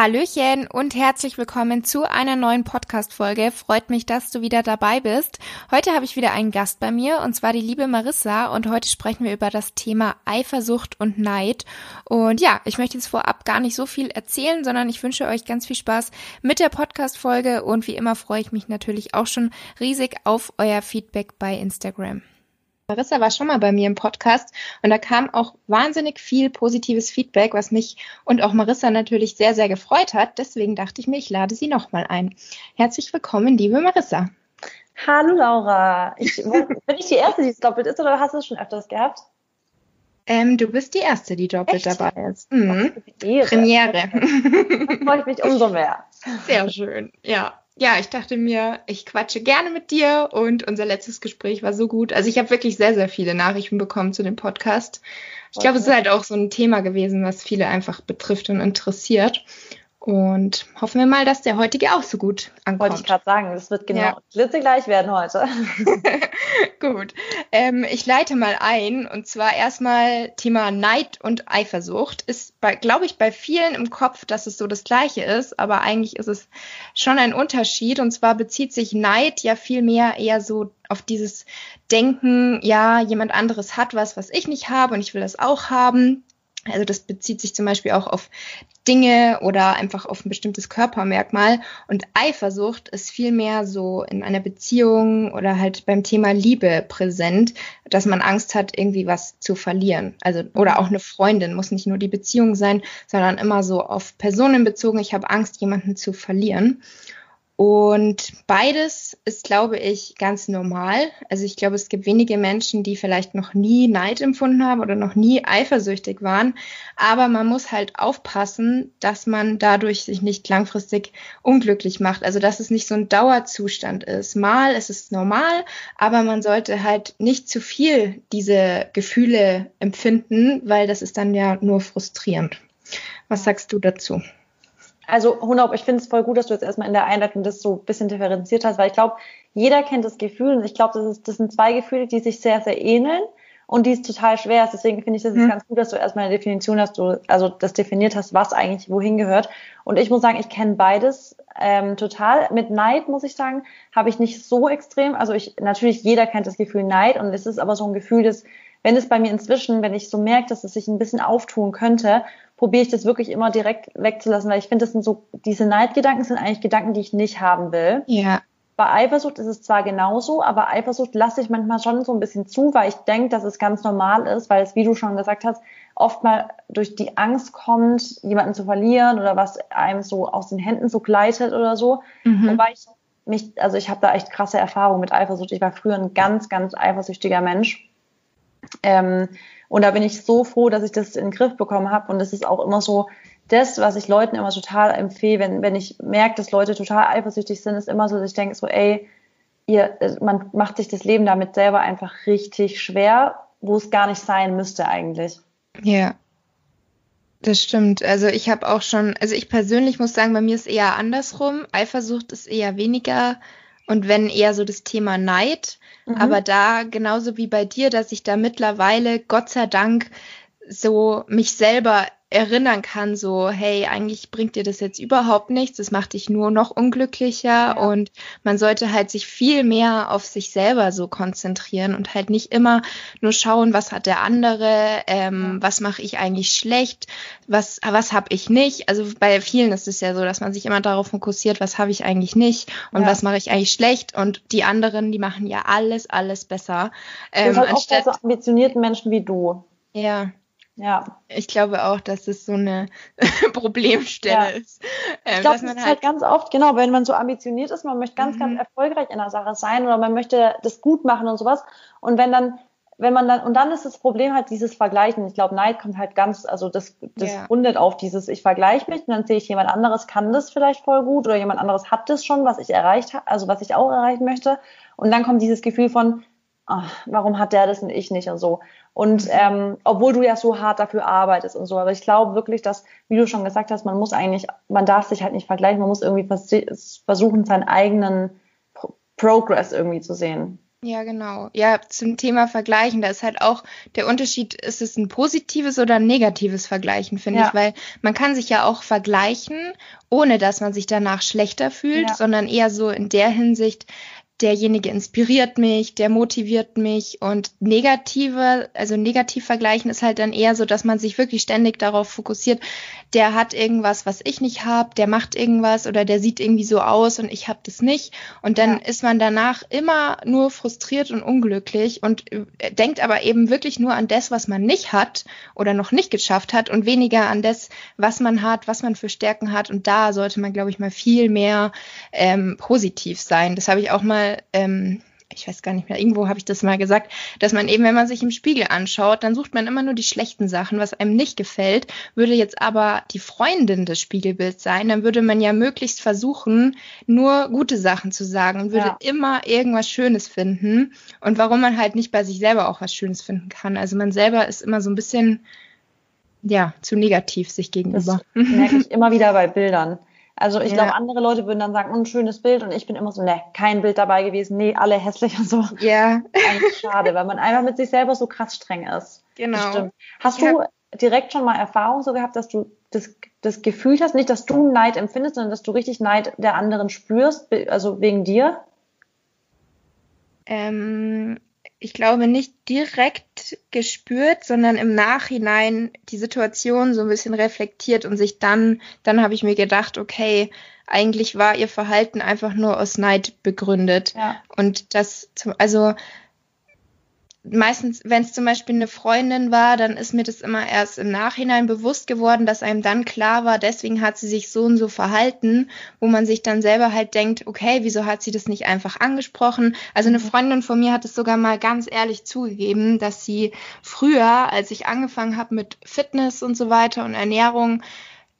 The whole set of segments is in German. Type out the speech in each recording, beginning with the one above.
Hallöchen und herzlich willkommen zu einer neuen Podcast-Folge. Freut mich, dass du wieder dabei bist. Heute habe ich wieder einen Gast bei mir und zwar die liebe Marissa und heute sprechen wir über das Thema Eifersucht und Neid. Und ja, ich möchte jetzt vorab gar nicht so viel erzählen, sondern ich wünsche euch ganz viel Spaß mit der Podcast-Folge und wie immer freue ich mich natürlich auch schon riesig auf euer Feedback bei Instagram. Marissa war schon mal bei mir im Podcast und da kam auch wahnsinnig viel positives Feedback, was mich und auch Marissa natürlich sehr, sehr gefreut hat. Deswegen dachte ich mir, ich lade sie nochmal ein. Herzlich willkommen, liebe Marissa. Hallo Laura. Ich, bin ich die Erste, die es doppelt ist oder hast du es schon öfters gehabt? Ähm, du bist die Erste, die doppelt Echt? dabei ist. Mhm. Premiere. freue ich mich umso mehr. Sehr schön, ja ja, ich dachte mir, ich quatsche gerne mit dir und unser letztes Gespräch war so gut. Also ich habe wirklich sehr, sehr viele Nachrichten bekommen zu dem Podcast. Ich glaube, es ist halt auch so ein Thema gewesen, was viele einfach betrifft und interessiert. Und hoffen wir mal, dass der heutige auch so gut ankommt. Wollte ich gerade sagen, das wird genau ja. glitzegleich werden heute. gut. Ähm, ich leite mal ein und zwar erstmal Thema Neid und Eifersucht. Ist, glaube ich, bei vielen im Kopf, dass es so das Gleiche ist, aber eigentlich ist es schon ein Unterschied. Und zwar bezieht sich Neid ja viel mehr eher so auf dieses Denken, ja, jemand anderes hat was, was ich nicht habe und ich will das auch haben. Also das bezieht sich zum Beispiel auch auf Dinge oder einfach auf ein bestimmtes Körpermerkmal. Und Eifersucht ist vielmehr so in einer Beziehung oder halt beim Thema Liebe präsent, dass man Angst hat, irgendwie was zu verlieren. Also, oder auch eine Freundin muss nicht nur die Beziehung sein, sondern immer so auf Personen bezogen. Ich habe Angst, jemanden zu verlieren. Und beides ist, glaube ich, ganz normal. Also ich glaube, es gibt wenige Menschen, die vielleicht noch nie Neid empfunden haben oder noch nie eifersüchtig waren. Aber man muss halt aufpassen, dass man dadurch sich nicht langfristig unglücklich macht. Also dass es nicht so ein Dauerzustand ist. Mal ist es normal, aber man sollte halt nicht zu viel diese Gefühle empfinden, weil das ist dann ja nur frustrierend. Was sagst du dazu? Also 100, ich finde es voll gut, dass du jetzt erstmal in der Einleitung das so ein bisschen differenziert hast, weil ich glaube, jeder kennt das Gefühl und ich glaube, das, das sind zwei Gefühle, die sich sehr, sehr ähneln und die es total schwer ist. Deswegen finde ich das mhm. ganz gut, dass du erstmal eine Definition hast, du, also das definiert hast, was eigentlich wohin gehört. Und ich muss sagen, ich kenne beides ähm, total. Mit Neid, muss ich sagen, habe ich nicht so extrem. Also ich, natürlich, jeder kennt das Gefühl Neid und es ist aber so ein Gefühl, das, wenn es bei mir inzwischen, wenn ich so merke, dass es sich ein bisschen auftun könnte probiere ich das wirklich immer direkt wegzulassen, weil ich finde, das sind so, diese Neidgedanken sind eigentlich Gedanken, die ich nicht haben will. Ja. Bei Eifersucht ist es zwar genauso, aber Eifersucht lasse ich manchmal schon so ein bisschen zu, weil ich denke, dass es ganz normal ist, weil es, wie du schon gesagt hast, oft mal durch die Angst kommt, jemanden zu verlieren oder was einem so aus den Händen so gleitet oder so. Mhm. Wobei ich mich, also ich habe da echt krasse Erfahrungen mit Eifersucht. Ich war früher ein ganz, ganz eifersüchtiger Mensch. Ähm, und da bin ich so froh, dass ich das in den Griff bekommen habe. Und es ist auch immer so, das, was ich Leuten immer total empfehle, wenn, wenn ich merke, dass Leute total eifersüchtig sind, ist immer so, dass ich denke so, ey, ihr, man macht sich das Leben damit selber einfach richtig schwer, wo es gar nicht sein müsste eigentlich. Ja. Das stimmt. Also ich habe auch schon, also ich persönlich muss sagen, bei mir ist eher andersrum. Eifersucht ist eher weniger und wenn eher so das Thema Neid. Mhm. Aber da, genauso wie bei dir, dass ich da mittlerweile, Gott sei Dank, so mich selber erinnern kann, so, hey, eigentlich bringt dir das jetzt überhaupt nichts, das macht dich nur noch unglücklicher ja. und man sollte halt sich viel mehr auf sich selber so konzentrieren und halt nicht immer nur schauen, was hat der andere, ähm, was mache ich eigentlich schlecht, was, was habe ich nicht. Also bei vielen ist es ja so, dass man sich immer darauf fokussiert, was habe ich eigentlich nicht und ja. was mache ich eigentlich schlecht und die anderen, die machen ja alles, alles besser. Ähm, halt anstatt, auch so ambitionierten Menschen wie du. Ja, ja. Ich glaube auch, dass es so eine Problemstelle ja. ist. Ähm, ich glaube, das ist halt, halt ganz oft, genau, wenn man so ambitioniert ist, man möchte ganz, mhm. ganz erfolgreich in der Sache sein oder man möchte das gut machen und sowas. Und wenn dann, wenn man dann, und dann ist das Problem halt dieses Vergleichen. Ich glaube, Neid kommt halt ganz, also das, das ja. rundet auf dieses, ich vergleiche mich und dann sehe ich, jemand anderes kann das vielleicht voll gut oder jemand anderes hat das schon, was ich erreicht habe, also was ich auch erreichen möchte. Und dann kommt dieses Gefühl von, ach, warum hat der das und ich nicht und so. Und ähm, obwohl du ja so hart dafür arbeitest und so, aber ich glaube wirklich, dass, wie du schon gesagt hast, man muss eigentlich, man darf sich halt nicht vergleichen, man muss irgendwie vers versuchen, seinen eigenen Pro Progress irgendwie zu sehen. Ja, genau. Ja, zum Thema Vergleichen, da ist halt auch der Unterschied, ist es ein positives oder ein negatives Vergleichen, finde ja. ich, weil man kann sich ja auch vergleichen, ohne dass man sich danach schlechter fühlt, ja. sondern eher so in der Hinsicht, derjenige inspiriert mich, der motiviert mich und negative, also negativ vergleichen ist halt dann eher so, dass man sich wirklich ständig darauf fokussiert, der hat irgendwas, was ich nicht habe, der macht irgendwas oder der sieht irgendwie so aus und ich habe das nicht und dann ja. ist man danach immer nur frustriert und unglücklich und äh, denkt aber eben wirklich nur an das, was man nicht hat oder noch nicht geschafft hat und weniger an das, was man hat, was man für Stärken hat und da sollte man, glaube ich, mal viel mehr ähm, positiv sein. Das habe ich auch mal ähm, ich weiß gar nicht mehr, irgendwo habe ich das mal gesagt, dass man eben, wenn man sich im Spiegel anschaut, dann sucht man immer nur die schlechten Sachen, was einem nicht gefällt. Würde jetzt aber die Freundin des Spiegelbilds sein, dann würde man ja möglichst versuchen, nur gute Sachen zu sagen und würde ja. immer irgendwas Schönes finden. Und warum man halt nicht bei sich selber auch was Schönes finden kann. Also man selber ist immer so ein bisschen, ja, zu negativ sich gegenüber. Das merke ich immer wieder bei Bildern. Also ich ja. glaube, andere Leute würden dann sagen, ein schönes Bild und ich bin immer so, ne, kein Bild dabei gewesen, nee, alle hässlich und so. Ja. Eigentlich schade, weil man einfach mit sich selber so krass streng ist. Genau. Hast du direkt schon mal Erfahrung so gehabt, dass du das, das Gefühl hast, nicht, dass du Neid empfindest, sondern dass du richtig Neid der anderen spürst, also wegen dir? Ähm, ich glaube, nicht direkt gespürt, sondern im Nachhinein die Situation so ein bisschen reflektiert und sich dann, dann habe ich mir gedacht, okay, eigentlich war ihr Verhalten einfach nur aus Neid begründet. Ja. Und das, also meistens, wenn es zum Beispiel eine Freundin war, dann ist mir das immer erst im Nachhinein bewusst geworden, dass einem dann klar war, deswegen hat sie sich so und so verhalten, wo man sich dann selber halt denkt, okay, wieso hat sie das nicht einfach angesprochen? Also eine mhm. Freundin von mir hat es sogar mal ganz ehrlich zugegeben, dass sie früher, als ich angefangen habe mit Fitness und so weiter und Ernährung,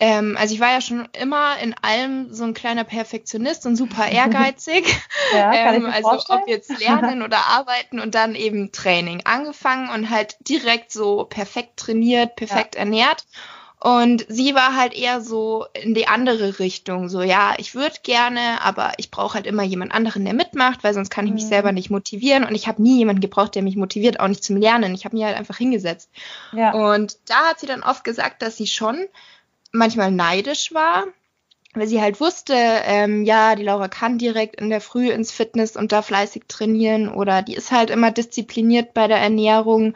ähm, also ich war ja schon immer in allem so ein kleiner Perfektionist und super ehrgeizig. ja, ähm, also vorstellen. ob jetzt lernen oder arbeiten und dann eben Training angefangen und halt direkt so perfekt trainiert, perfekt ja. ernährt. Und sie war halt eher so in die andere Richtung, so ja, ich würde gerne, aber ich brauche halt immer jemand anderen, der mitmacht, weil sonst kann ich mich mhm. selber nicht motivieren. Und ich habe nie jemanden gebraucht, der mich motiviert, auch nicht zum Lernen. Ich habe mich halt einfach hingesetzt. Ja. Und da hat sie dann oft gesagt, dass sie schon manchmal neidisch war, weil sie halt wusste, ähm, ja, die Laura kann direkt in der Früh ins Fitness und da fleißig trainieren oder die ist halt immer diszipliniert bei der Ernährung.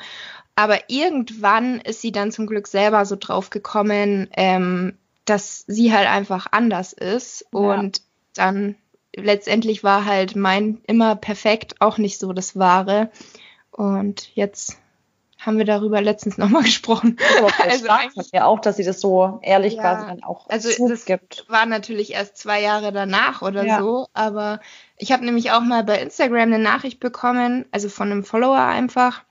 Aber irgendwann ist sie dann zum Glück selber so drauf gekommen, ähm, dass sie halt einfach anders ist ja. und dann letztendlich war halt mein immer perfekt auch nicht so das Wahre. Und jetzt haben wir darüber letztens nochmal gesprochen. also ja auch, dass sie das so ehrlich ja, quasi dann auch also das gibt. war natürlich erst zwei Jahre danach oder ja. so, aber ich habe nämlich auch mal bei Instagram eine Nachricht bekommen, also von einem Follower einfach,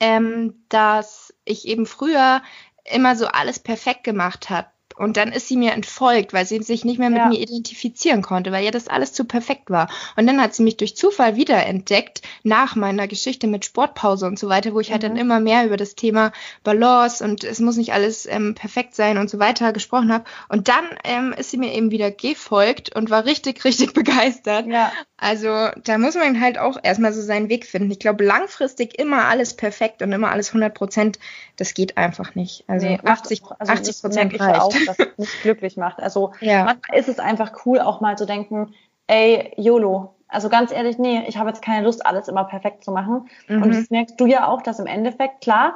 ähm, dass ich eben früher immer so alles perfekt gemacht hat und dann ist sie mir entfolgt, weil sie sich nicht mehr mit ja. mir identifizieren konnte, weil ja das alles zu perfekt war. Und dann hat sie mich durch Zufall wiederentdeckt, nach meiner Geschichte mit Sportpause und so weiter, wo ich mhm. halt dann mhm. immer mehr über das Thema Balance und es muss nicht alles ähm, perfekt sein und so weiter gesprochen habe. Und dann ähm, ist sie mir eben wieder gefolgt und war richtig, richtig begeistert. Ja. Also da muss man halt auch erstmal so seinen Weg finden. Ich glaube, langfristig immer alles perfekt und immer alles 100 Prozent, das geht einfach nicht. Also nee, 80, also 80 Prozent reicht. Auch, dass es nicht glücklich macht. Also ja. manchmal ist es einfach cool, auch mal zu denken, ey, YOLO. Also ganz ehrlich, nee, ich habe jetzt keine Lust, alles immer perfekt zu machen. Mhm. Und das merkst du ja auch, dass im Endeffekt, klar,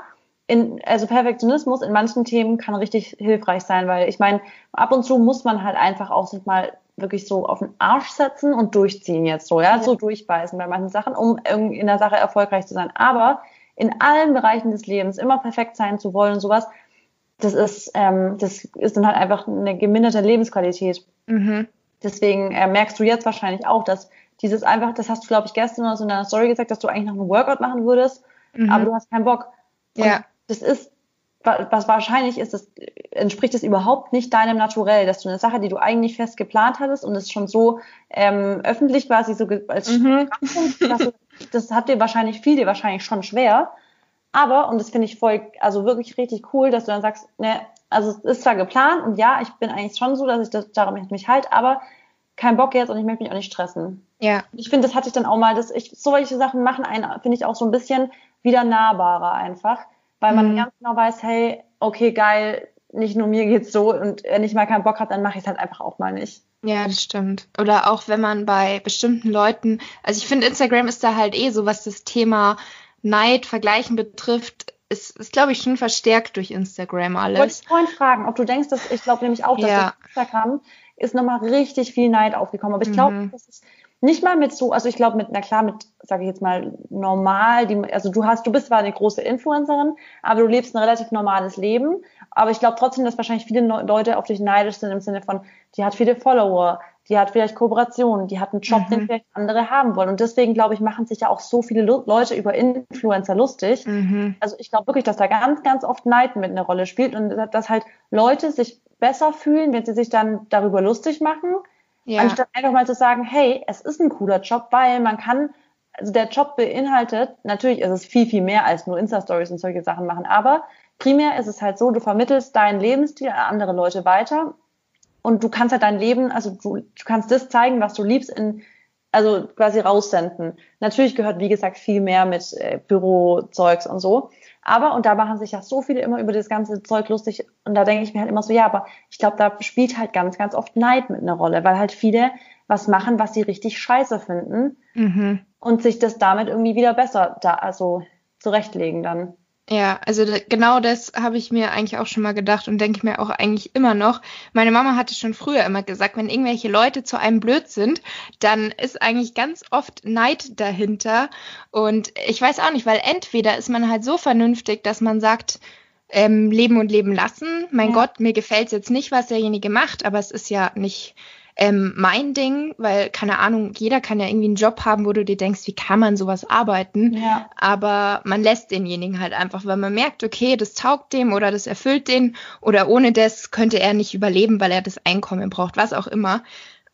in, also Perfektionismus in manchen Themen kann richtig hilfreich sein, weil ich meine, ab und zu muss man halt einfach auch sich mal wirklich so auf den Arsch setzen und durchziehen jetzt so, ja, ja. so durchbeißen bei manchen Sachen, um in der Sache erfolgreich zu sein. Aber in allen Bereichen des Lebens immer perfekt sein zu wollen und sowas, das ist, ähm, das ist dann halt einfach eine geminderte Lebensqualität. Mhm. Deswegen äh, merkst du jetzt wahrscheinlich auch, dass dieses einfach, das hast du, glaube ich, gestern oder so in deiner Story gesagt, dass du eigentlich noch einen Workout machen würdest, mhm. aber du hast keinen Bock. Und ja. Das ist was wahrscheinlich ist, das entspricht es überhaupt nicht deinem Naturell, dass du eine Sache, die du eigentlich fest geplant hattest und es schon so ähm, öffentlich quasi so als mhm. das hat dir wahrscheinlich viel, dir wahrscheinlich schon schwer. Aber, und das finde ich voll, also wirklich richtig cool, dass du dann sagst, ne, also es ist zwar geplant und ja, ich bin eigentlich schon so, dass ich das, darum mich halte, aber kein Bock jetzt und ich möchte mich auch nicht stressen. Ja. Ich finde, das hatte ich dann auch mal, dass ich solche Sachen machen einen, finde ich auch so ein bisschen wieder nahbarer einfach, weil man mhm. ganz genau weiß, hey, okay, geil, nicht nur mir geht's so und wenn ich mal keinen Bock habe, dann mache ich es halt einfach auch mal nicht. Ja, das stimmt. Oder auch wenn man bei bestimmten Leuten, also ich finde, Instagram ist da halt eh so, was das Thema Neid, Vergleichen betrifft, ist, ist glaube ich, schon verstärkt durch Instagram alles. Wollte ich vorhin fragen, ob du denkst, dass ich glaube nämlich auch, dass ja. Instagram ist nochmal richtig viel Neid aufgekommen. Aber ich glaube, mhm. das ist nicht mal mit so, also ich glaube mit, na klar, mit, sage ich jetzt mal, normal, die, also du hast, du bist zwar eine große Influencerin, aber du lebst ein relativ normales Leben. Aber ich glaube trotzdem, dass wahrscheinlich viele Leute auf dich neidisch sind im Sinne von, die hat viele Follower, die hat vielleicht Kooperationen, die hat einen Job, mhm. den vielleicht andere haben wollen. Und deswegen, glaube ich, machen sich ja auch so viele Leute über Influencer lustig. Mhm. Also ich glaube wirklich, dass da ganz, ganz oft Neid mit einer Rolle spielt und dass halt Leute sich besser fühlen, wenn sie sich dann darüber lustig machen, ja. anstatt einfach mal zu sagen, hey, es ist ein cooler Job, weil man kann, also der Job beinhaltet, natürlich ist es viel, viel mehr als nur Insta-Stories und solche Sachen machen, aber primär ist es halt so, du vermittelst deinen Lebensstil an andere Leute weiter und du kannst halt dein Leben, also du, du kannst das zeigen, was du liebst, in, also quasi raussenden. Natürlich gehört, wie gesagt, viel mehr mit äh, Bürozeugs und so. Aber, und da machen sich ja so viele immer über das ganze Zeug lustig, und da denke ich mir halt immer so, ja, aber ich glaube, da spielt halt ganz, ganz oft Neid mit einer Rolle, weil halt viele was machen, was sie richtig scheiße finden mhm. und sich das damit irgendwie wieder besser da, also zurechtlegen dann. Ja, also genau das habe ich mir eigentlich auch schon mal gedacht und denke mir auch eigentlich immer noch. Meine Mama hatte schon früher immer gesagt, wenn irgendwelche Leute zu einem blöd sind, dann ist eigentlich ganz oft Neid dahinter. Und ich weiß auch nicht, weil entweder ist man halt so vernünftig, dass man sagt, ähm, leben und leben lassen. Mein ja. Gott, mir gefällt jetzt nicht, was derjenige macht, aber es ist ja nicht ähm, mein Ding, weil, keine Ahnung, jeder kann ja irgendwie einen Job haben, wo du dir denkst, wie kann man sowas arbeiten? Ja. Aber man lässt denjenigen halt einfach, weil man merkt, okay, das taugt dem oder das erfüllt den oder ohne das könnte er nicht überleben, weil er das Einkommen braucht, was auch immer.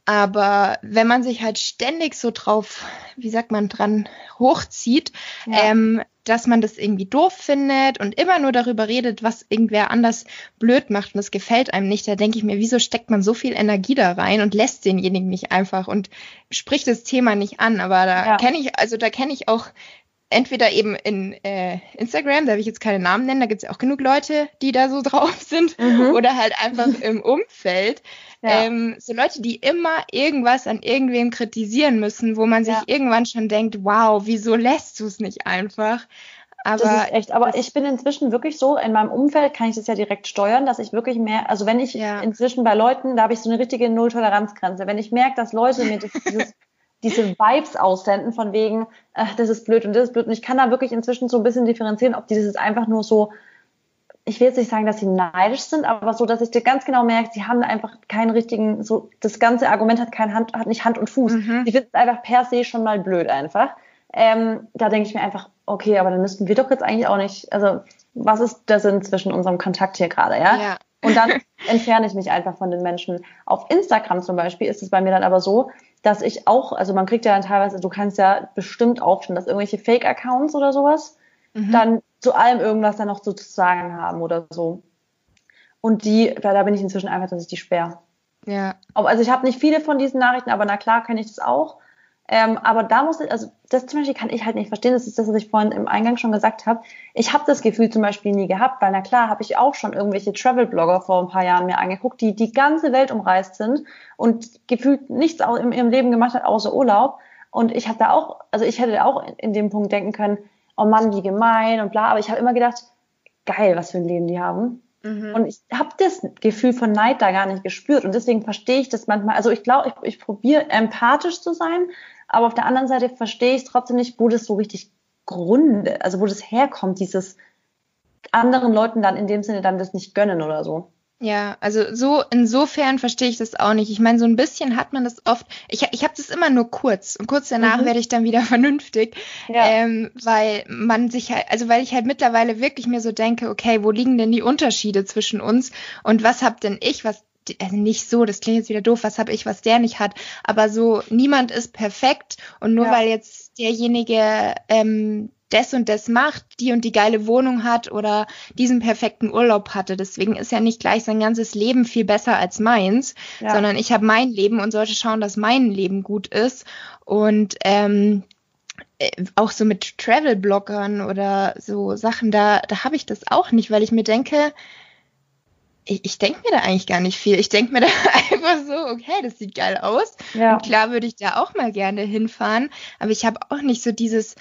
Aber wenn man sich halt ständig so drauf, wie sagt man, dran hochzieht, ja. ähm, dass man das irgendwie doof findet und immer nur darüber redet, was irgendwer anders blöd macht und das gefällt einem nicht, da denke ich mir, wieso steckt man so viel Energie da rein und lässt denjenigen nicht einfach und spricht das Thema nicht an. Aber da ja. kenne ich, also da kenne ich auch entweder eben in äh, Instagram, da will ich jetzt keine Namen nennen, da gibt es ja auch genug Leute, die da so drauf sind, mhm. oder halt einfach im Umfeld. Ja. Ähm, so Leute, die immer irgendwas an irgendwem kritisieren müssen, wo man sich ja. irgendwann schon denkt, wow, wieso lässt du es nicht einfach? Aber das ist echt, aber ich bin inzwischen wirklich so, in meinem Umfeld kann ich das ja direkt steuern, dass ich wirklich mehr, also wenn ich ja. inzwischen bei Leuten, da habe ich so eine richtige Null-Toleranz-Grenze. Wenn ich merke, dass Leute mir dieses diese Vibes aussenden von wegen, ach, das ist blöd und das ist blöd. Und ich kann da wirklich inzwischen so ein bisschen differenzieren, ob dieses einfach nur so, ich will jetzt nicht sagen, dass sie neidisch sind, aber so, dass ich dir ganz genau merke, sie haben einfach keinen richtigen, so, das ganze Argument hat kein Hand, hat nicht Hand und Fuß. Mhm. Sie finden es einfach per se schon mal blöd einfach. Ähm, da denke ich mir einfach, okay, aber dann müssten wir doch jetzt eigentlich auch nicht, also was ist der Sinn zwischen unserem Kontakt hier gerade, ja? ja. Und dann entferne ich mich einfach von den Menschen. Auf Instagram zum Beispiel ist es bei mir dann aber so, dass ich auch, also man kriegt ja dann teilweise, du kannst ja bestimmt auch schon, dass irgendwelche Fake-Accounts oder sowas mhm. dann zu allem irgendwas dann noch so zu sagen haben oder so. Und die, da bin ich inzwischen einfach, dass ich die sperre. Ja. Also ich habe nicht viele von diesen Nachrichten, aber na klar kenne ich das auch. Ähm, aber da muss ich, also das zum Beispiel kann ich halt nicht verstehen. Das ist das, was ich vorhin im Eingang schon gesagt habe. Ich habe das Gefühl zum Beispiel nie gehabt, weil na klar habe ich auch schon irgendwelche Travel-Blogger vor ein paar Jahren mir angeguckt, die die ganze Welt umreist sind und gefühlt nichts in ihrem Leben gemacht hat außer Urlaub. Und ich habe da auch, also ich hätte auch in, in dem Punkt denken können, oh Mann, wie gemein und bla. Aber ich habe immer gedacht, geil, was für ein Leben die haben. Mhm. Und ich habe das Gefühl von Neid da gar nicht gespürt. Und deswegen verstehe ich das manchmal. Also ich glaube, ich, ich probiere empathisch zu sein, aber auf der anderen Seite verstehe ich trotzdem nicht, wo das so richtig Gründe, also wo das herkommt, dieses anderen Leuten dann in dem Sinne dann das nicht gönnen oder so. Ja, also so insofern verstehe ich das auch nicht. Ich meine, so ein bisschen hat man das oft. Ich, ich habe das immer nur kurz und kurz danach mhm. werde ich dann wieder vernünftig, ja. ähm, weil man sich halt, also weil ich halt mittlerweile wirklich mir so denke, okay, wo liegen denn die Unterschiede zwischen uns und was hab denn ich, was also nicht so, das klingt jetzt wieder doof, was habe ich, was der nicht hat, aber so, niemand ist perfekt und nur ja. weil jetzt derjenige ähm, das und das macht, die und die geile Wohnung hat oder diesen perfekten Urlaub hatte. Deswegen ist ja nicht gleich sein ganzes Leben viel besser als meins, ja. sondern ich habe mein Leben und sollte schauen, dass mein Leben gut ist. Und ähm, äh, auch so mit Travel-Bloggern oder so Sachen, da, da habe ich das auch nicht, weil ich mir denke, ich, ich denke mir da eigentlich gar nicht viel. Ich denke mir da einfach so, okay, das sieht geil aus. Ja. Und klar würde ich da auch mal gerne hinfahren, aber ich habe auch nicht so dieses,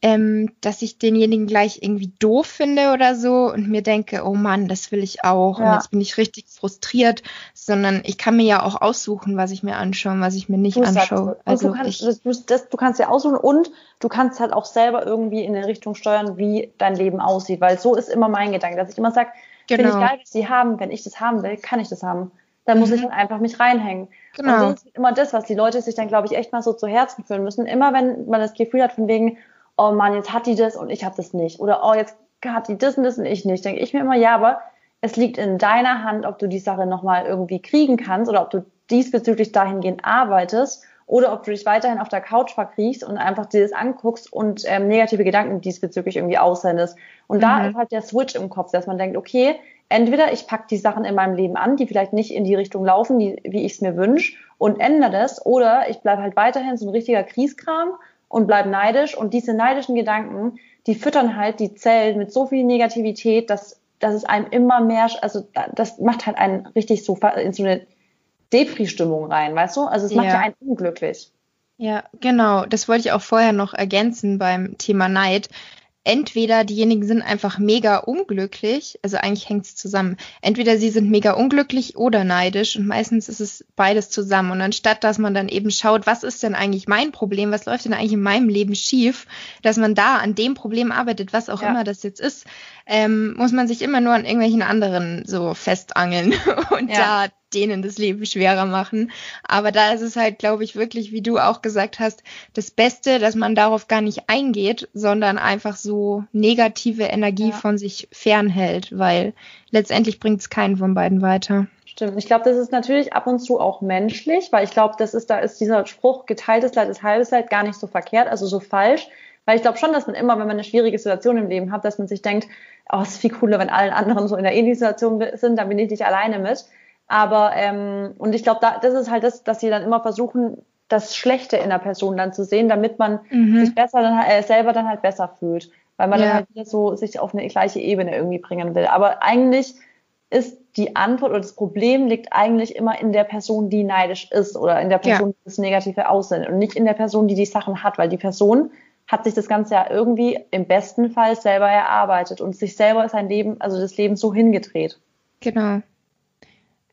ähm, dass ich denjenigen gleich irgendwie doof finde oder so und mir denke, oh Mann, das will ich auch ja. und jetzt bin ich richtig frustriert, sondern ich kann mir ja auch aussuchen, was ich mir anschaue und was ich mir nicht anschaue. Also du kannst, ich, das, du kannst ja aussuchen und du kannst halt auch selber irgendwie in eine Richtung steuern, wie dein Leben aussieht, weil so ist immer mein Gedanke, dass ich immer sage, genau. finde ich geil, was sie haben, wenn ich das haben will, kann ich das haben. Dann muss mhm. ich dann einfach mich reinhängen. Genau. Und das ist immer das, was die Leute sich dann, glaube ich, echt mal so zu Herzen führen müssen. Immer wenn man das Gefühl hat, von wegen, oh Mann, jetzt hat die das und ich habe das nicht. Oder oh, jetzt hat die das und das und ich nicht. Denke ich mir immer, ja, aber es liegt in deiner Hand, ob du die Sache nochmal irgendwie kriegen kannst oder ob du diesbezüglich dahingehend arbeitest oder ob du dich weiterhin auf der Couch verkriechst und einfach dir das anguckst und ähm, negative Gedanken diesbezüglich irgendwie aussendest. Und mhm. da ist halt der Switch im Kopf, dass man denkt, okay, entweder ich pack die Sachen in meinem Leben an, die vielleicht nicht in die Richtung laufen, die, wie ich es mir wünsche und ändere das, oder ich bleibe halt weiterhin so ein richtiger Krieskram und bleiben neidisch. Und diese neidischen Gedanken, die füttern halt die Zellen mit so viel Negativität, dass, dass es einem immer mehr, also das macht halt einen richtig so in so eine Depri-Stimmung rein, weißt du? Also es macht ja. ja einen unglücklich. Ja, genau. Das wollte ich auch vorher noch ergänzen beim Thema Neid entweder diejenigen sind einfach mega unglücklich, also eigentlich hängt es zusammen. Entweder sie sind mega unglücklich oder neidisch und meistens ist es beides zusammen. Und anstatt, dass man dann eben schaut, was ist denn eigentlich mein Problem, was läuft denn eigentlich in meinem Leben schief, dass man da an dem Problem arbeitet, was auch ja. immer das jetzt ist, ähm, muss man sich immer nur an irgendwelchen anderen so festangeln und ja. da denen das Leben schwerer machen. Aber da ist es halt, glaube ich, wirklich, wie du auch gesagt hast, das Beste, dass man darauf gar nicht eingeht, sondern einfach so negative Energie ja. von sich fernhält, weil letztendlich bringt es keinen von beiden weiter. Stimmt. Ich glaube, das ist natürlich ab und zu auch menschlich, weil ich glaube, das ist, da ist dieser Spruch, geteiltes Leid ist halbes Leid gar nicht so verkehrt, also so falsch. Weil ich glaube schon, dass man immer, wenn man eine schwierige Situation im Leben hat, dass man sich denkt, oh, es ist viel cooler, wenn alle anderen so in der ähnlichen Situation sind, dann bin ich nicht alleine mit. Aber ähm, und ich glaube, da, das ist halt das, dass sie dann immer versuchen, das Schlechte in der Person dann zu sehen, damit man mhm. sich besser dann äh, selber dann halt besser fühlt, weil man ja. dann halt wieder so sich auf eine gleiche Ebene irgendwie bringen will. Aber eigentlich ist die Antwort oder das Problem liegt eigentlich immer in der Person, die neidisch ist oder in der Person, ja. die das Negative aussendet und nicht in der Person, die die Sachen hat, weil die Person hat sich das Ganze ja irgendwie im besten Fall selber erarbeitet und sich selber sein Leben, also das Leben so hingedreht. Genau.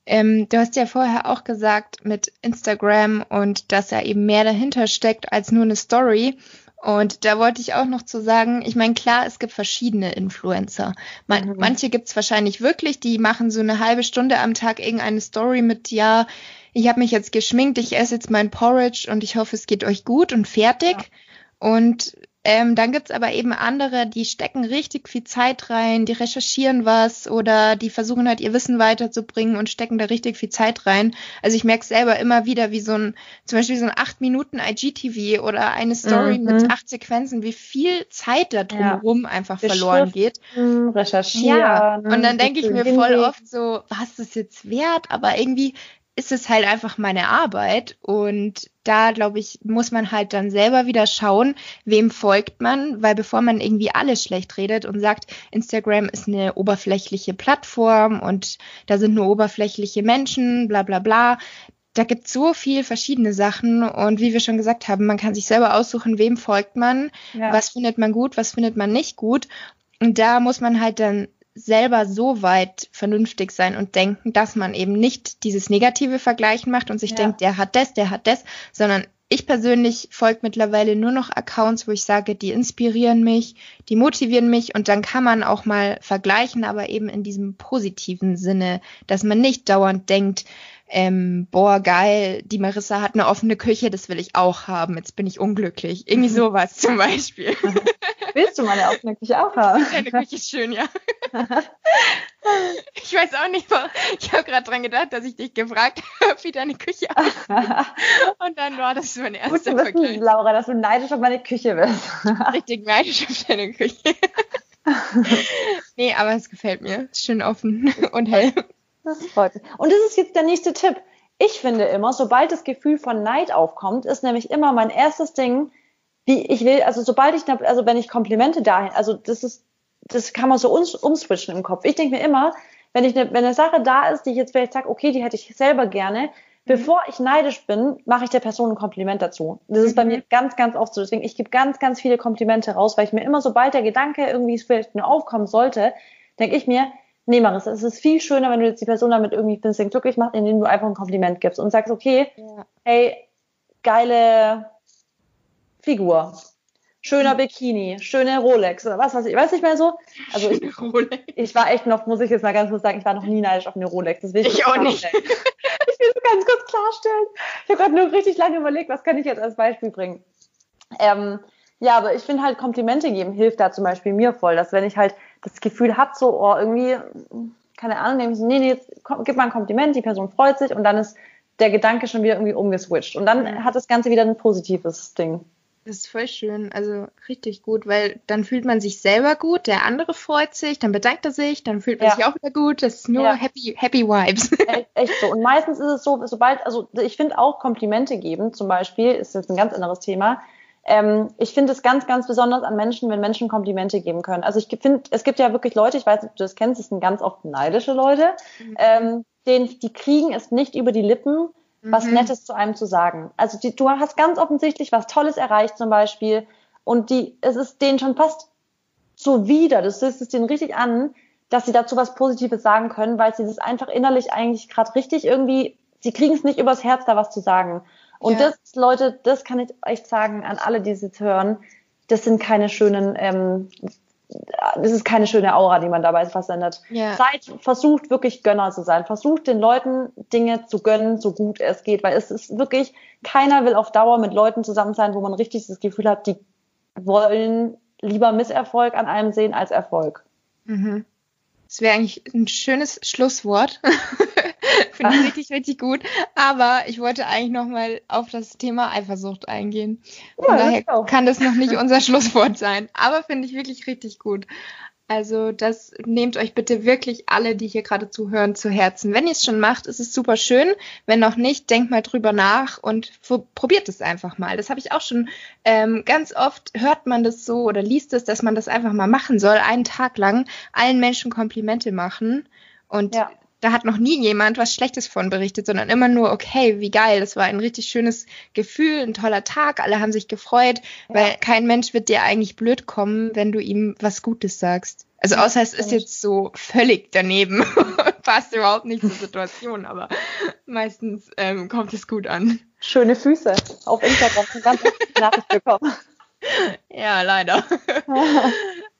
Ähm, du hast ja vorher auch gesagt mit Instagram und dass da eben mehr dahinter steckt als nur eine Story. Und da wollte ich auch noch zu sagen, ich meine, klar, es gibt verschiedene Influencer. Man, mhm. Manche gibt's wahrscheinlich wirklich, die machen so eine halbe Stunde am Tag irgendeine Story mit, ja, ich habe mich jetzt geschminkt, ich esse jetzt mein Porridge und ich hoffe, es geht euch gut und fertig. Ja. Und ähm, dann gibt's aber eben andere, die stecken richtig viel Zeit rein, die recherchieren was oder die versuchen halt ihr Wissen weiterzubringen und stecken da richtig viel Zeit rein. Also ich merke selber immer wieder, wie so ein, zum Beispiel so ein 8 Minuten IGTV oder eine Story mhm. mit acht Sequenzen, wie viel Zeit da drumherum ja. einfach verloren geht. Recherchieren. Ja, und dann denke ich mir voll oft so, was ist jetzt wert? Aber irgendwie ist es halt einfach meine Arbeit und da glaube ich, muss man halt dann selber wieder schauen, wem folgt man, weil bevor man irgendwie alles schlecht redet und sagt, Instagram ist eine oberflächliche Plattform und da sind nur oberflächliche Menschen, bla bla bla, da gibt so viel verschiedene Sachen und wie wir schon gesagt haben, man kann sich selber aussuchen, wem folgt man, ja. was findet man gut, was findet man nicht gut und da muss man halt dann selber so weit vernünftig sein und denken, dass man eben nicht dieses negative Vergleichen macht und sich ja. denkt, der hat das, der hat das, sondern ich persönlich folge mittlerweile nur noch Accounts, wo ich sage, die inspirieren mich, die motivieren mich und dann kann man auch mal vergleichen, aber eben in diesem positiven Sinne, dass man nicht dauernd denkt, ähm, boah, geil, die Marissa hat eine offene Küche, das will ich auch haben, jetzt bin ich unglücklich. Irgendwie sowas zum Beispiel. Willst du meine offene Küche auch haben? Deine Küche ist schön, ja. ich weiß auch nicht, ich habe gerade dran gedacht, dass ich dich gefragt habe, wie deine Küche aussieht. Und dann war das so ein erster Gut wissen, Vergleich. Laura, dass du neidisch auf meine Küche bist. Richtig neidisch auf deine Küche. nee, aber es gefällt mir. Ist schön offen und hell. Das freut mich. Und das ist jetzt der nächste Tipp. Ich finde immer, sobald das Gefühl von Neid aufkommt, ist nämlich immer mein erstes Ding, wie ich will, also sobald ich, also wenn ich Komplimente dahin, also das ist, das kann man so umswitchen im Kopf. Ich denke mir immer, wenn ich eine, wenn eine Sache da ist, die ich jetzt vielleicht sage, okay, die hätte ich selber gerne, bevor ich neidisch bin, mache ich der Person ein Kompliment dazu. Das ist bei mhm. mir ganz, ganz oft so. Deswegen, ich gebe ganz, ganz viele Komplimente raus, weil ich mir immer, sobald der Gedanke irgendwie vielleicht nur aufkommen sollte, denke ich mir, nee, Marissa, es ist viel schöner, wenn du jetzt die Person damit irgendwie ein bisschen glücklich machst, indem du einfach ein Kompliment gibst und sagst, okay, ja. hey, geile Figur, schöner hm. Bikini, schöne Rolex oder was weiß ich, weiß nicht mehr so. Also ich, ich war echt noch, muss ich jetzt mal ganz kurz sagen, ich war noch nie neidisch auf eine Rolex. Das will ich, ich auch nicht. ich will es ganz kurz klarstellen. Ich habe gerade nur richtig lange überlegt, was kann ich jetzt als Beispiel bringen. Ähm, ja, aber ich finde halt Komplimente geben hilft da zum Beispiel mir voll, dass wenn ich halt das Gefühl habe, so, oh, irgendwie, keine Ahnung, nehme ich so, nee, nee, jetzt gib mal ein Kompliment, die Person freut sich und dann ist der Gedanke schon wieder irgendwie umgeswitcht. Und dann hat das Ganze wieder ein positives Ding. Das ist voll schön, also richtig gut, weil dann fühlt man sich selber gut, der andere freut sich, dann bedankt er sich, dann fühlt man ja. sich auch wieder gut. Das ist nur ja. happy, happy Vibes. Echt, echt so. Und meistens ist es so, sobald, also ich finde auch Komplimente geben, zum Beispiel, ist jetzt ein ganz anderes Thema. Ähm, ich finde es ganz, ganz besonders an Menschen, wenn Menschen Komplimente geben können. Also ich finde, es gibt ja wirklich Leute, ich weiß nicht, ob du das kennst, das sind ganz oft neidische Leute, mhm. ähm, denen, die kriegen es nicht über die Lippen, was mhm. Nettes zu einem zu sagen. Also die, du hast ganz offensichtlich was Tolles erreicht zum Beispiel und die, es ist denen schon fast zuwider, das ist es denen richtig an, dass sie dazu was Positives sagen können, weil sie das einfach innerlich eigentlich gerade richtig irgendwie, sie kriegen es nicht übers Herz, da was zu sagen. Und ja. das, Leute, das kann ich echt sagen an alle, die es jetzt hören, das sind keine schönen ähm, das ist keine schöne Aura, die man dabei versendet. Ja. Seid, versucht wirklich Gönner zu sein. Versucht den Leuten Dinge zu gönnen, so gut es geht, weil es ist wirklich, keiner will auf Dauer mit Leuten zusammen sein, wo man richtig das Gefühl hat, die wollen lieber Misserfolg an einem sehen als Erfolg. Mhm. Das wäre eigentlich ein schönes Schlusswort. Finde ich richtig, richtig gut. Aber ich wollte eigentlich nochmal auf das Thema Eifersucht eingehen. Von ja, daher kann das noch nicht unser Schlusswort sein. Aber finde ich wirklich richtig gut. Also das nehmt euch bitte wirklich alle, die hier gerade zuhören, zu Herzen. Wenn ihr es schon macht, ist es super schön. Wenn noch nicht, denkt mal drüber nach und probiert es einfach mal. Das habe ich auch schon ähm, ganz oft hört man das so oder liest es, dass man das einfach mal machen soll, einen Tag lang allen Menschen Komplimente machen. Und ja da hat noch nie jemand was Schlechtes von berichtet, sondern immer nur, okay, wie geil, das war ein richtig schönes Gefühl, ein toller Tag, alle haben sich gefreut, ja. weil kein Mensch wird dir eigentlich blöd kommen, wenn du ihm was Gutes sagst. Also außer es ist jetzt so völlig daneben und passt überhaupt nicht zur Situation, aber meistens ähm, kommt es gut an. Schöne Füße auf Instagram, ganz Nachricht bekommen. Ja, leider.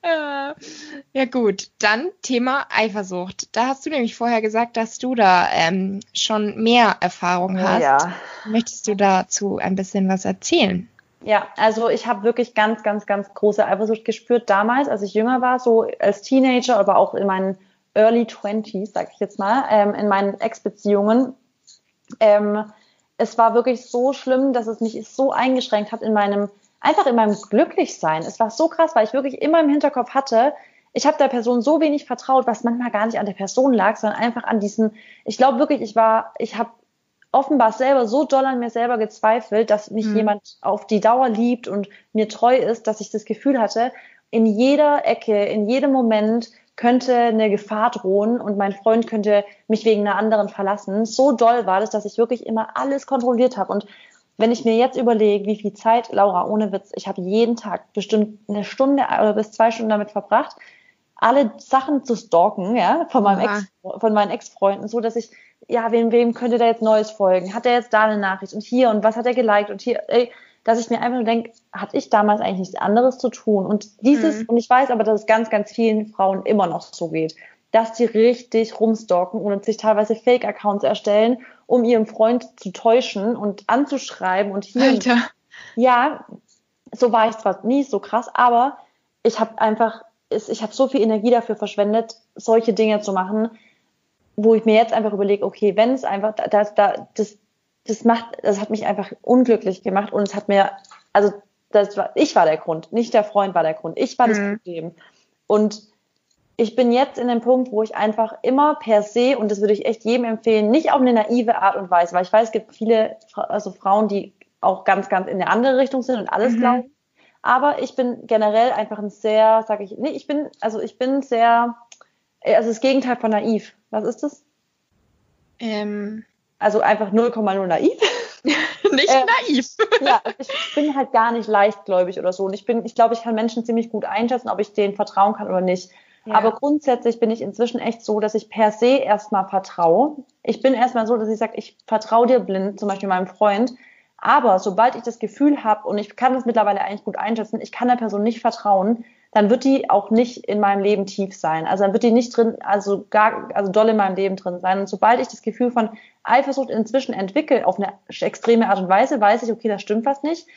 ja gut, dann Thema Eifersucht. Da hast du nämlich vorher gesagt, dass du da ähm, schon mehr Erfahrung hast. Ja. Möchtest du dazu ein bisschen was erzählen? Ja, also ich habe wirklich ganz, ganz, ganz große Eifersucht gespürt damals, als ich jünger war, so als Teenager, aber auch in meinen Early Twenties, sag ich jetzt mal, ähm, in meinen Ex-Beziehungen. Ähm, es war wirklich so schlimm, dass es mich so eingeschränkt hat in meinem einfach in meinem Glücklichsein. Es war so krass, weil ich wirklich immer im Hinterkopf hatte, ich habe der Person so wenig vertraut, was manchmal gar nicht an der Person lag, sondern einfach an diesen, ich glaube wirklich, ich war, ich habe offenbar selber so doll an mir selber gezweifelt, dass mich mhm. jemand auf die Dauer liebt und mir treu ist, dass ich das Gefühl hatte, in jeder Ecke, in jedem Moment könnte eine Gefahr drohen und mein Freund könnte mich wegen einer anderen verlassen. So doll war das, dass ich wirklich immer alles kontrolliert habe. Und wenn ich mir jetzt überlege, wie viel Zeit, Laura, ohne Witz, ich habe jeden Tag bestimmt eine Stunde oder bis zwei Stunden damit verbracht, alle Sachen zu stalken, ja, von meinem Ex, von meinen Ex-Freunden, so dass ich, ja, wem, wem könnte da jetzt Neues folgen? Hat er jetzt da eine Nachricht und hier und was hat er geliked und hier, ey, dass ich mir einfach nur denke, hatte ich damals eigentlich nichts anderes zu tun? Und dieses, mhm. und ich weiß aber, dass es ganz, ganz vielen Frauen immer noch so geht dass die richtig rumstalken und sich teilweise Fake-Accounts erstellen, um ihren Freund zu täuschen und anzuschreiben und hier. Alter. Ja, so war ich zwar nie so krass, aber ich habe einfach, ich habe so viel Energie dafür verschwendet, solche Dinge zu machen, wo ich mir jetzt einfach überlege, okay, wenn es einfach, das, das, das, macht, das hat mich einfach unglücklich gemacht und es hat mir, also das war, ich war der Grund, nicht der Freund war der Grund, ich war mhm. das Problem. Und ich bin jetzt in dem Punkt, wo ich einfach immer per se, und das würde ich echt jedem empfehlen, nicht auf eine naive Art und Weise, weil ich weiß, es gibt viele also Frauen, die auch ganz, ganz in eine andere Richtung sind und alles mhm. glauben. Aber ich bin generell einfach ein sehr, sage ich, nee, ich bin, also ich bin sehr, also das Gegenteil von naiv. Was ist das? Ähm. Also einfach 0,0 naiv. nicht äh, naiv. ja, ich bin halt gar nicht leichtgläubig oder so. Und ich bin, ich glaube, ich kann Menschen ziemlich gut einschätzen, ob ich denen vertrauen kann oder nicht. Aber grundsätzlich bin ich inzwischen echt so, dass ich per se erstmal vertraue. Ich bin erstmal so, dass ich sage, ich vertraue dir blind, zum Beispiel meinem Freund. Aber sobald ich das Gefühl habe, und ich kann das mittlerweile eigentlich gut einschätzen, ich kann der Person nicht vertrauen, dann wird die auch nicht in meinem Leben tief sein. Also dann wird die nicht drin, also gar, also doll in meinem Leben drin sein. Und sobald ich das Gefühl von Eifersucht inzwischen entwickle, auf eine extreme Art und Weise, weiß ich, okay, das stimmt was nicht.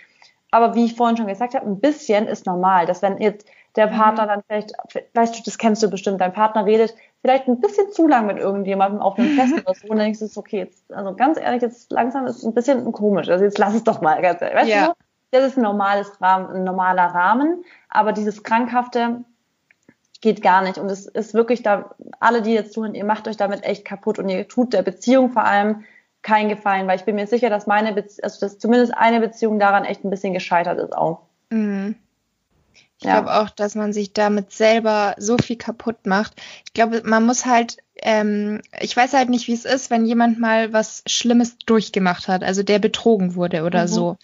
Aber wie ich vorhin schon gesagt habe, ein bisschen ist normal, dass wenn jetzt der Partner mhm. dann vielleicht, weißt du, das kennst du bestimmt, dein Partner redet vielleicht ein bisschen zu lang mit irgendjemandem auf einem Fest oder so und dann denkst du, okay, jetzt, also ganz ehrlich, jetzt langsam ist es ein bisschen komisch, also jetzt lass es doch mal, ganz ehrlich, weißt ja. du, das ist ein normales Rahmen, ein normaler Rahmen, aber dieses Krankhafte geht gar nicht. Und es ist wirklich da, alle, die jetzt zuhören, ihr macht euch damit echt kaputt und ihr tut der Beziehung vor allem keinen Gefallen, weil ich bin mir sicher, dass meine, Bezie also dass zumindest eine Beziehung daran echt ein bisschen gescheitert ist auch. Mhm. Ich ja. glaube auch, dass man sich damit selber so viel kaputt macht. Ich glaube, man muss halt, ähm, ich weiß halt nicht, wie es ist, wenn jemand mal was Schlimmes durchgemacht hat, also der betrogen wurde oder mhm. so.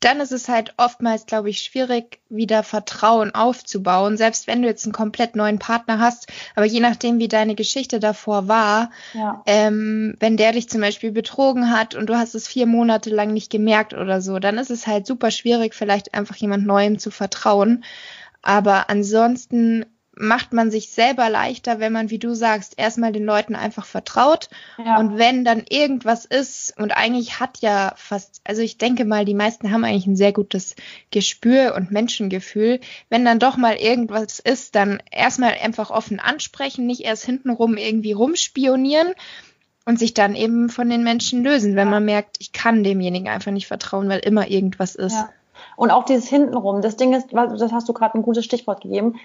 Dann ist es halt oftmals, glaube ich, schwierig, wieder Vertrauen aufzubauen, selbst wenn du jetzt einen komplett neuen Partner hast. Aber je nachdem, wie deine Geschichte davor war, ja. ähm, wenn der dich zum Beispiel betrogen hat und du hast es vier Monate lang nicht gemerkt oder so, dann ist es halt super schwierig, vielleicht einfach jemand Neuem zu vertrauen. Aber ansonsten macht man sich selber leichter, wenn man, wie du sagst, erstmal den Leuten einfach vertraut. Ja. Und wenn dann irgendwas ist, und eigentlich hat ja fast, also ich denke mal, die meisten haben eigentlich ein sehr gutes Gespür und Menschengefühl. Wenn dann doch mal irgendwas ist, dann erstmal einfach offen ansprechen, nicht erst hintenrum irgendwie rumspionieren und sich dann eben von den Menschen lösen, wenn man merkt, ich kann demjenigen einfach nicht vertrauen, weil immer irgendwas ist. Ja. Und auch dieses Hintenrum. Das Ding ist, das hast du gerade ein gutes Stichwort gegeben.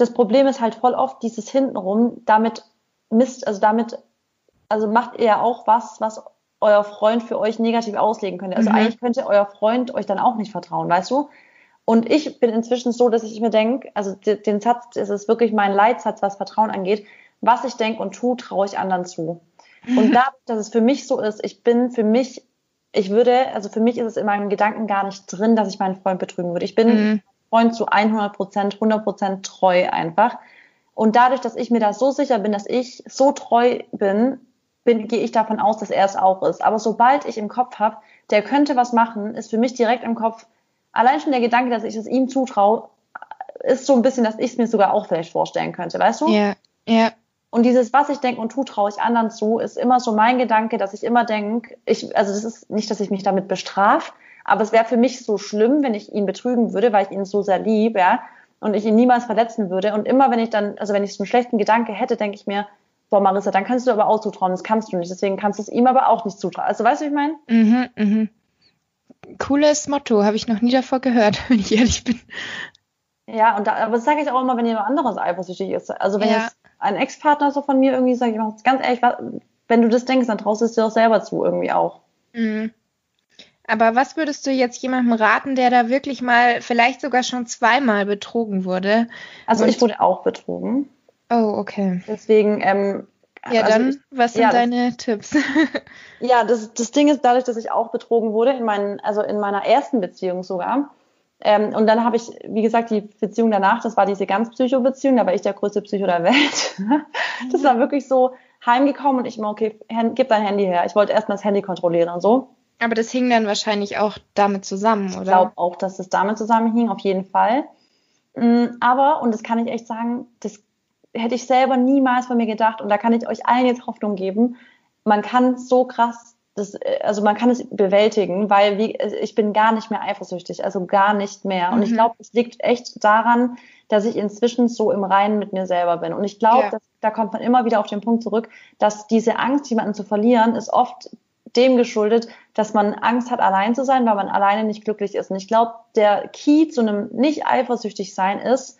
Das Problem ist halt voll oft dieses Hintenrum. Damit misst, also damit, also macht ihr ja auch was, was euer Freund für euch negativ auslegen könnte. Also mhm. eigentlich könnte euer Freund euch dann auch nicht vertrauen, weißt du? Und ich bin inzwischen so, dass ich mir denke, also den Satz, es ist wirklich mein Leitsatz, was Vertrauen angeht. Was ich denke und tue, traue ich anderen zu. Und dadurch, dass es für mich so ist, ich bin für mich ich würde, also für mich ist es in meinem Gedanken gar nicht drin, dass ich meinen Freund betrügen würde. Ich bin mhm. Freund zu 100 Prozent, 100 Prozent treu einfach. Und dadurch, dass ich mir da so sicher bin, dass ich so treu bin, bin gehe ich davon aus, dass er es auch ist. Aber sobald ich im Kopf habe, der könnte was machen, ist für mich direkt im Kopf, allein schon der Gedanke, dass ich es ihm zutraue, ist so ein bisschen, dass ich es mir sogar auch vielleicht vorstellen könnte, weißt du? Ja, ja. Und dieses, was ich denke und tu, traue ich anderen zu, ist immer so mein Gedanke, dass ich immer denke, ich, also das ist nicht, dass ich mich damit bestrafe, aber es wäre für mich so schlimm, wenn ich ihn betrügen würde, weil ich ihn so sehr lieb, ja, und ich ihn niemals verletzen würde. Und immer wenn ich dann, also wenn ich so einen schlechten Gedanke hätte, denke ich mir, boah, Marissa, dann kannst du aber auch zutrauen, das kannst du nicht, deswegen kannst du es ihm aber auch nicht zutrauen. Also weißt du, wie ich meine? Mhm, mhm. Cooles Motto, habe ich noch nie davor gehört, wenn ich ehrlich bin. Ja, und da, aber das sage ich auch immer, wenn jemand anderes eifersüchtig ist. Also wenn ja. jetzt ein Ex-Partner so von mir irgendwie sagt, ich mach ganz ehrlich, wenn du das denkst, dann traust du es dir auch selber zu, irgendwie auch. Mhm. Aber was würdest du jetzt jemandem raten, der da wirklich mal, vielleicht sogar schon zweimal betrogen wurde? Also ich wurde auch betrogen. Oh, okay. Deswegen, ähm, ja, also dann, ich, was sind ja, deine das, Tipps? ja, das, das Ding ist, dadurch, dass ich auch betrogen wurde, in meinen, also in meiner ersten Beziehung sogar, ähm, und dann habe ich, wie gesagt, die Beziehung danach, das war diese ganz Psycho-Beziehung, da war ich der größte Psycho der Welt. das war wirklich so heimgekommen und ich immer, okay, gib dein Handy her. Ich wollte erstmal das Handy kontrollieren und so. Aber das hing dann wahrscheinlich auch damit zusammen, oder? Ich glaube auch, dass das damit zusammenhing, auf jeden Fall. Mm, aber, und das kann ich echt sagen, das hätte ich selber niemals von mir gedacht. Und da kann ich euch allen jetzt Hoffnung geben. Man kann so krass das, also man kann es bewältigen, weil wie, ich bin gar nicht mehr eifersüchtig, also gar nicht mehr. Und mhm. ich glaube, es liegt echt daran, dass ich inzwischen so im Reinen mit mir selber bin. Und ich glaube, ja. da kommt man immer wieder auf den Punkt zurück, dass diese Angst, jemanden zu verlieren, ist oft dem geschuldet, dass man Angst hat, allein zu sein, weil man alleine nicht glücklich ist. Und ich glaube, der Key zu einem nicht eifersüchtig sein ist,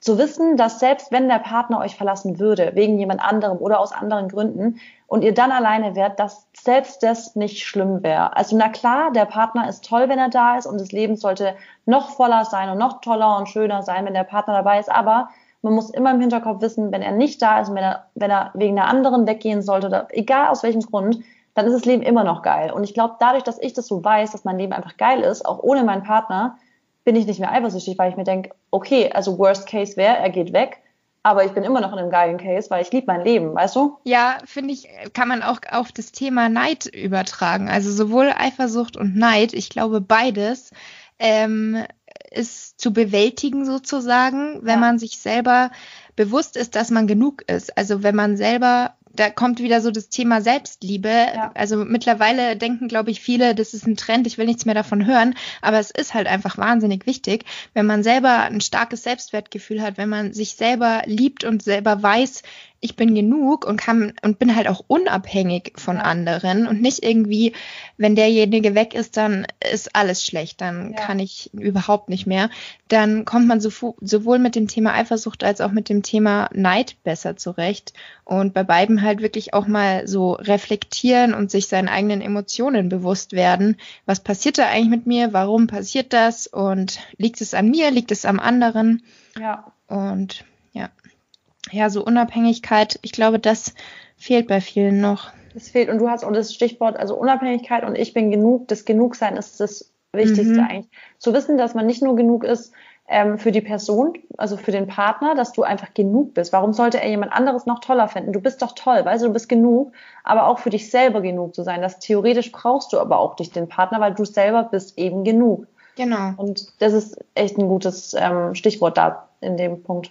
zu wissen, dass selbst wenn der Partner euch verlassen würde, wegen jemand anderem oder aus anderen Gründen, und ihr dann alleine wärt, dass selbst das nicht schlimm wäre. Also na klar, der Partner ist toll, wenn er da ist und das Leben sollte noch voller sein und noch toller und schöner sein, wenn der Partner dabei ist, aber man muss immer im Hinterkopf wissen, wenn er nicht da ist, wenn er, wenn er wegen einer anderen weggehen sollte oder egal aus welchem Grund, dann ist das Leben immer noch geil. Und ich glaube, dadurch, dass ich das so weiß, dass mein Leben einfach geil ist, auch ohne meinen Partner, bin ich nicht mehr eifersüchtig, weil ich mir denke, okay, also Worst Case wäre, er geht weg, aber ich bin immer noch in einem geilen Case, weil ich liebe mein Leben, weißt du? Ja, finde ich, kann man auch auf das Thema Neid übertragen. Also sowohl Eifersucht und Neid, ich glaube beides ähm, ist zu bewältigen sozusagen, wenn ja. man sich selber bewusst ist, dass man genug ist. Also wenn man selber da kommt wieder so das Thema Selbstliebe. Ja. Also mittlerweile denken, glaube ich, viele, das ist ein Trend, ich will nichts mehr davon hören, aber es ist halt einfach wahnsinnig wichtig, wenn man selber ein starkes Selbstwertgefühl hat, wenn man sich selber liebt und selber weiß, ich bin genug und kann und bin halt auch unabhängig von ja. anderen und nicht irgendwie, wenn derjenige weg ist, dann ist alles schlecht, dann ja. kann ich überhaupt nicht mehr. Dann kommt man so, sowohl mit dem Thema Eifersucht als auch mit dem Thema Neid besser zurecht und bei beiden halt wirklich auch mal so reflektieren und sich seinen eigenen Emotionen bewusst werden. Was passiert da eigentlich mit mir? Warum passiert das? Und liegt es an mir? Liegt es am anderen? Ja. Und ja ja, so Unabhängigkeit, ich glaube, das fehlt bei vielen noch. Das fehlt und du hast auch das Stichwort, also Unabhängigkeit und ich bin genug, das Genugsein ist das Wichtigste mhm. eigentlich. Zu wissen, dass man nicht nur genug ist ähm, für die Person, also für den Partner, dass du einfach genug bist. Warum sollte er jemand anderes noch toller finden? Du bist doch toll, weißt du, du bist genug, aber auch für dich selber genug zu sein. Das theoretisch brauchst du aber auch dich den Partner, weil du selber bist eben genug. Genau. Und das ist echt ein gutes ähm, Stichwort da in dem Punkt.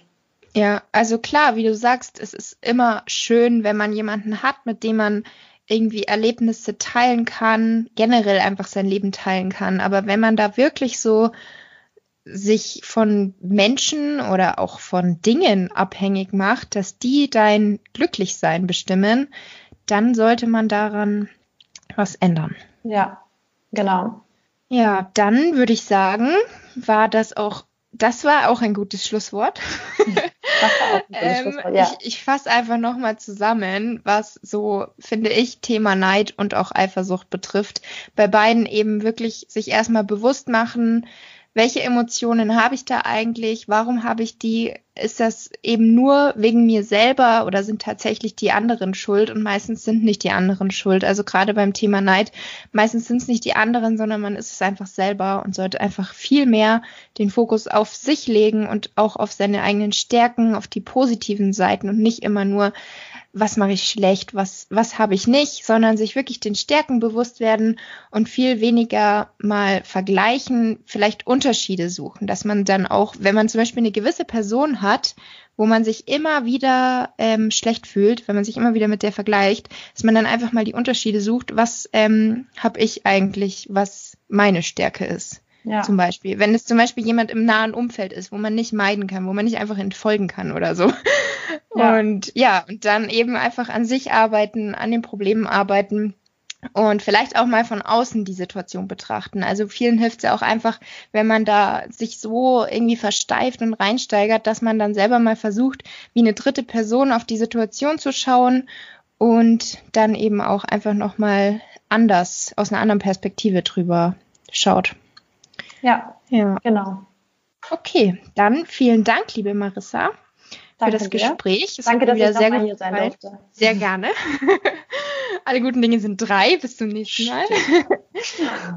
Ja, also klar, wie du sagst, es ist immer schön, wenn man jemanden hat, mit dem man irgendwie Erlebnisse teilen kann, generell einfach sein Leben teilen kann. Aber wenn man da wirklich so sich von Menschen oder auch von Dingen abhängig macht, dass die dein Glücklichsein bestimmen, dann sollte man daran was ändern. Ja, genau. Ja, dann würde ich sagen, war das auch, das war auch ein gutes Schlusswort. ähm, ja. Ich, ich fasse einfach nochmal zusammen, was so, finde ich, Thema Neid und auch Eifersucht betrifft. Bei beiden eben wirklich sich erstmal bewusst machen, welche Emotionen habe ich da eigentlich? Warum habe ich die? Ist das eben nur wegen mir selber oder sind tatsächlich die anderen schuld? Und meistens sind nicht die anderen schuld. Also gerade beim Thema Neid, meistens sind es nicht die anderen, sondern man ist es einfach selber und sollte einfach viel mehr den Fokus auf sich legen und auch auf seine eigenen Stärken, auf die positiven Seiten und nicht immer nur was mache ich schlecht, was, was habe ich nicht, sondern sich wirklich den Stärken bewusst werden und viel weniger mal vergleichen, vielleicht Unterschiede suchen, dass man dann auch, wenn man zum Beispiel eine gewisse Person hat, wo man sich immer wieder ähm, schlecht fühlt, wenn man sich immer wieder mit der vergleicht, dass man dann einfach mal die Unterschiede sucht, was ähm, habe ich eigentlich, was meine Stärke ist. Ja. Zum Beispiel. Wenn es zum Beispiel jemand im nahen Umfeld ist, wo man nicht meiden kann, wo man nicht einfach entfolgen kann oder so. Ja. Und ja, und dann eben einfach an sich arbeiten, an den Problemen arbeiten und vielleicht auch mal von außen die Situation betrachten. Also vielen hilft es ja auch einfach, wenn man da sich so irgendwie versteift und reinsteigert, dass man dann selber mal versucht, wie eine dritte Person auf die Situation zu schauen und dann eben auch einfach nochmal anders, aus einer anderen Perspektive drüber schaut. Ja, ja. genau. Okay, dann vielen Dank, liebe Marissa, Danke für das. Gespräch. Es Danke, dass ich sehr hier sein durfte. Sehr gerne. Alle guten Dinge sind drei. Bis zum nächsten Mal.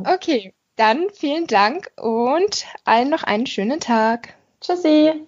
okay, dann vielen Dank und allen noch einen schönen Tag. Tschüssi.